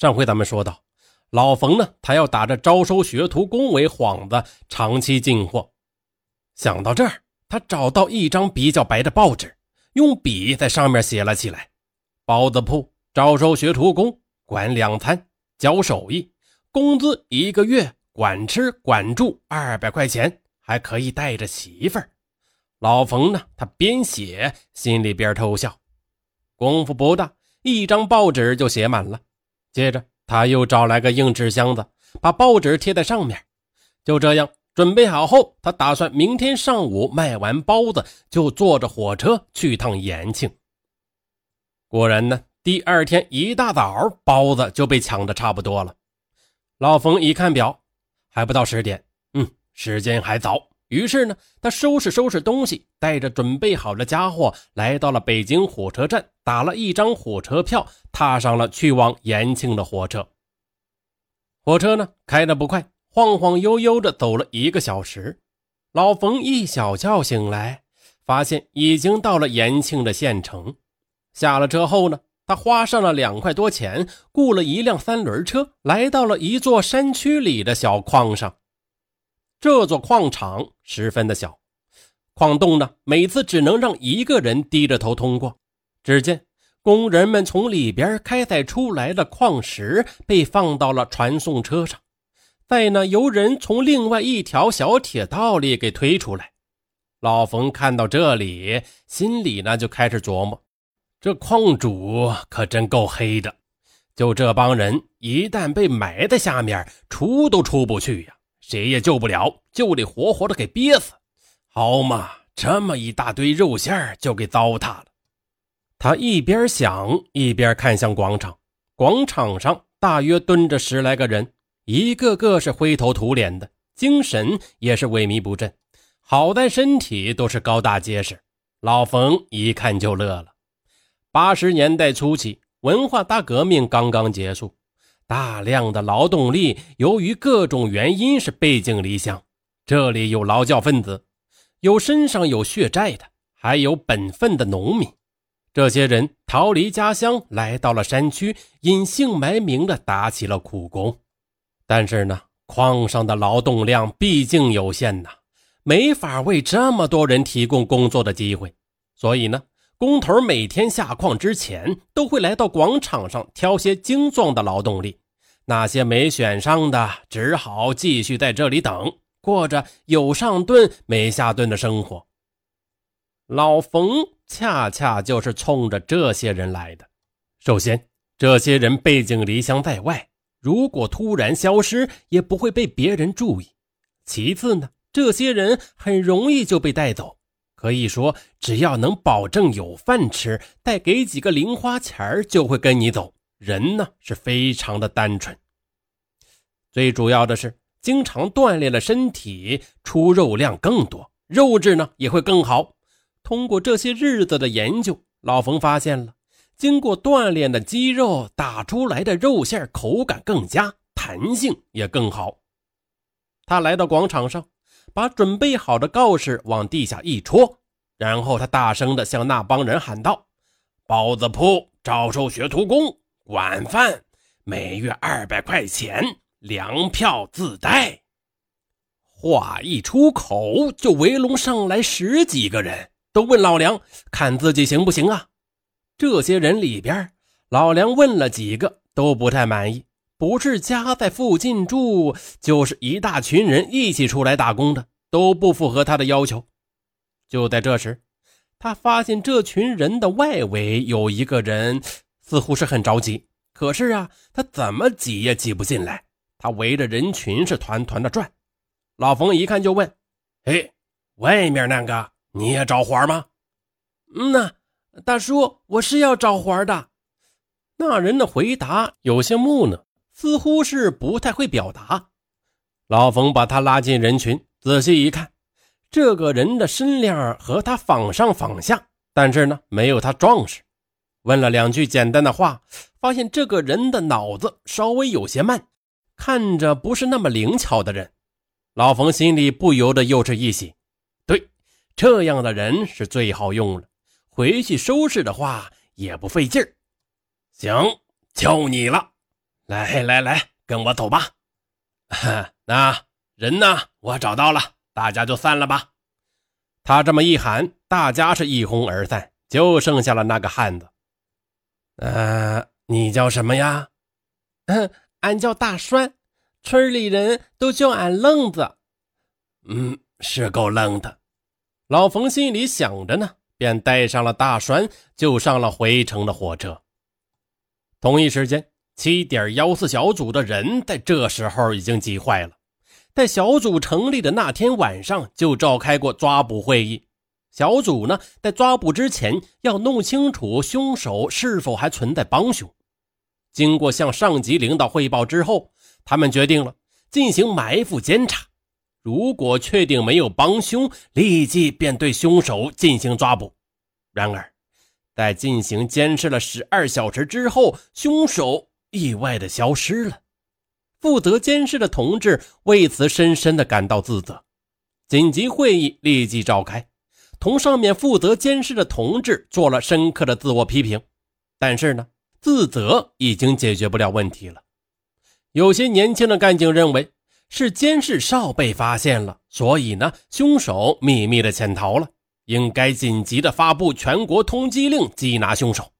上回咱们说到，老冯呢，他要打着招收学徒工为幌子，长期进货。想到这儿，他找到一张比较白的报纸，用笔在上面写了起来：“包子铺招收学徒工，管两餐，教手艺，工资一个月管吃管住二百块钱，还可以带着媳妇儿。”老冯呢，他边写心里边偷笑。功夫不大，一张报纸就写满了。接着，他又找来个硬纸箱子，把报纸贴在上面。就这样。准备好后，他打算明天上午卖完包子，就坐着火车去趟延庆。果然呢，第二天一大早，包子就被抢的差不多了。老冯一看表，还不到十点，嗯，时间还早。于是呢，他收拾收拾东西，带着准备好的家伙，来到了北京火车站，打了一张火车票，踏上了去往延庆的火车。火车呢，开得不快。晃晃悠悠的走了一个小时，老冯一小觉醒来，发现已经到了延庆的县城。下了车后呢，他花上了两块多钱，雇了一辆三轮车，来到了一座山区里的小矿上。这座矿场十分的小，矿洞呢，每次只能让一个人低着头通过。只见工人们从里边开采出来的矿石被放到了传送车上。再呢，由人从另外一条小铁道里给推出来。老冯看到这里，心里呢就开始琢磨：这矿主可真够黑的。就这帮人，一旦被埋在下面，出都出不去呀，谁也救不了，就得活活的给憋死。好嘛，这么一大堆肉馅就给糟蹋了。他一边想，一边看向广场。广场上大约蹲着十来个人。一个个是灰头土脸的，精神也是萎靡不振，好在身体都是高大结实。老冯一看就乐了。八十年代初期，文化大革命刚刚结束，大量的劳动力由于各种原因是背井离乡。这里有劳教分子，有身上有血债的，还有本分的农民。这些人逃离家乡，来到了山区，隐姓埋名的打起了苦工。但是呢，矿上的劳动量毕竟有限呐，没法为这么多人提供工作的机会。所以呢，工头每天下矿之前都会来到广场上挑些精壮的劳动力，那些没选上的只好继续在这里等，过着有上顿没下顿的生活。老冯恰恰就是冲着这些人来的。首先，这些人背井离乡在外。如果突然消失，也不会被别人注意。其次呢，这些人很容易就被带走。可以说，只要能保证有饭吃，再给几个零花钱就会跟你走。人呢是非常的单纯。最主要的是，经常锻炼了身体，出肉量更多，肉质呢也会更好。通过这些日子的研究，老冯发现了。经过锻炼的肌肉打出来的肉馅口感更佳，弹性也更好。他来到广场上，把准备好的告示往地下一戳，然后他大声地向那帮人喊道：“包子铺招收学徒工，管饭，每月二百块钱，粮票自带。”话一出口，就围拢上来十几个人，都问老梁看自己行不行啊？这些人里边，老梁问了几个，都不太满意。不是家在附近住，就是一大群人一起出来打工的，都不符合他的要求。就在这时，他发现这群人的外围有一个人，似乎是很着急。可是啊，他怎么挤也挤不进来。他围着人群是团团的转。老冯一看就问：“哎，外面那个你也找活吗？”“嗯呐。”大叔，我是要找活的。那人的回答有些木讷，似乎是不太会表达。老冯把他拉进人群，仔细一看，这个人的身量和他仿上仿下，但是呢，没有他壮实。问了两句简单的话，发现这个人的脑子稍微有些慢，看着不是那么灵巧的人。老冯心里不由得又是一喜，这样的人是最好用了。回去收拾的话也不费劲儿。行，就你了。来来来，跟我走吧。那人呢？我找到了，大家就散了吧。他这么一喊，大家是一哄而散，就剩下了那个汉子。呃，你叫什么呀？嗯，俺叫大栓，村里人都叫俺愣子。嗯，是够愣的。老冯心里想着呢，便带上了大栓，就上了回城的火车。同一时间。七点幺四小组的人在这时候已经急坏了，在小组成立的那天晚上就召开过抓捕会议。小组呢，在抓捕之前要弄清楚凶手是否还存在帮凶。经过向上级领导汇报之后，他们决定了进行埋伏监察。如果确定没有帮凶，立即便对凶手进行抓捕。然而，在进行监视了十二小时之后，凶手。意外的消失了，负责监视的同志为此深深的感到自责。紧急会议立即召开，同上面负责监视的同志做了深刻的自我批评。但是呢，自责已经解决不了问题了。有些年轻的干警认为是监视哨被发现了，所以呢，凶手秘密的潜逃了，应该紧急的发布全国通缉令，缉拿凶手。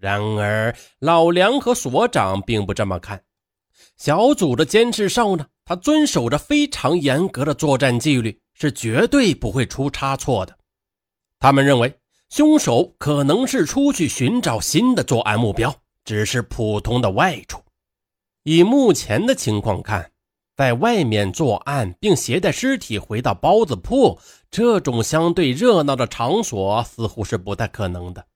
然而，老梁和所长并不这么看。小组的监视哨呢，他遵守着非常严格的作战纪律，是绝对不会出差错的。他们认为，凶手可能是出去寻找新的作案目标，只是普通的外出。以目前的情况看，在外面作案并携带尸体回到包子铺这种相对热闹的场所，似乎是不太可能的。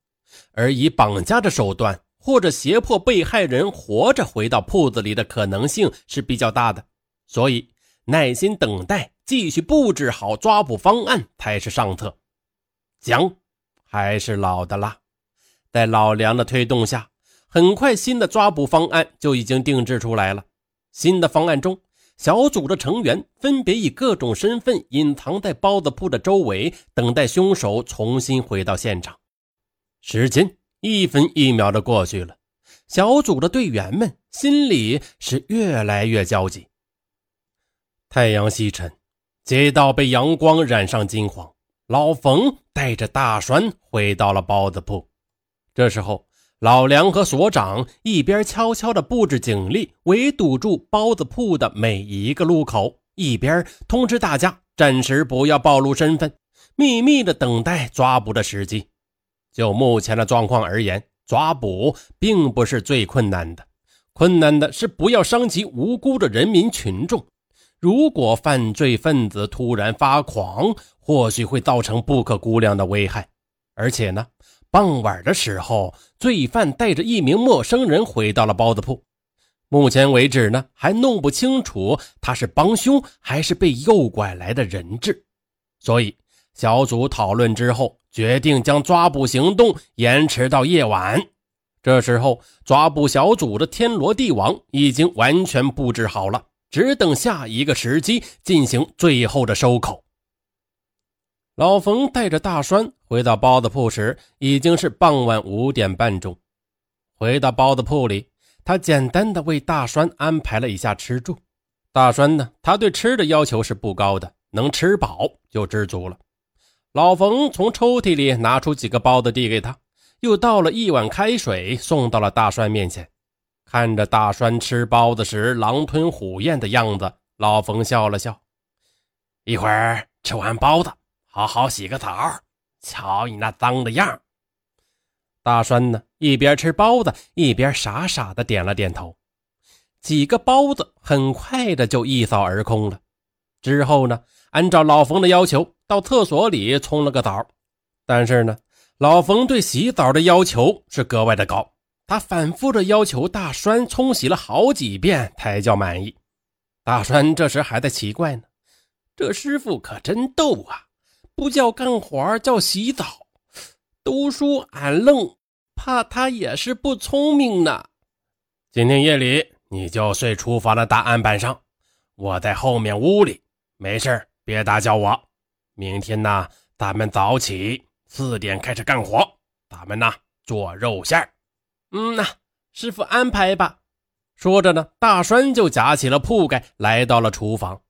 而以绑架的手段，或者胁迫被害人活着回到铺子里的可能性是比较大的，所以耐心等待，继续布置好抓捕方案才是上策。姜还是老的辣，在老梁的推动下，很快新的抓捕方案就已经定制出来了。新的方案中，小组的成员分别以各种身份隐藏在包子铺的周围，等待凶手重新回到现场。时间一分一秒的过去了，小组的队员们心里是越来越焦急。太阳西沉，街道被阳光染上金黄。老冯带着大栓回到了包子铺。这时候，老梁和所长一边悄悄地布置警力，围堵住包子铺的每一个路口，一边通知大家暂时不要暴露身份，秘密地等待抓捕的时机。就目前的状况而言，抓捕并不是最困难的，困难的是不要伤及无辜的人民群众。如果犯罪分子突然发狂，或许会造成不可估量的危害。而且呢，傍晚的时候，罪犯带着一名陌生人回到了包子铺。目前为止呢，还弄不清楚他是帮凶还是被诱拐来的人质，所以。小组讨论之后，决定将抓捕行动延迟到夜晚。这时候，抓捕小组的天罗地网已经完全布置好了，只等下一个时机进行最后的收口。老冯带着大栓回到包子铺时，已经是傍晚五点半钟。回到包子铺里，他简单的为大栓安排了一下吃住。大栓呢，他对吃的要求是不高的，能吃饱就知足了。老冯从抽屉里拿出几个包子递给他，又倒了一碗开水送到了大栓面前。看着大栓吃包子时狼吞虎咽的样子，老冯笑了笑：“一会儿吃完包子，好好洗个澡。瞧你那脏的样大栓呢，一边吃包子一边傻傻的点了点头。几个包子很快的就一扫而空了。之后呢，按照老冯的要求。到厕所里冲了个澡，但是呢，老冯对洗澡的要求是格外的高，他反复的要求大栓冲洗了好几遍才叫满意。大栓这时还在奇怪呢，这师傅可真逗啊，不叫干活叫洗澡，都说俺愣，怕他也是不聪明呢。今天夜里你就睡厨房的大案板上，我在后面屋里，没事别打搅我。明天呢，咱们早起四点开始干活。咱们呢做肉馅嗯呐，师傅安排吧。说着呢，大栓就夹起了铺盖，来到了厨房。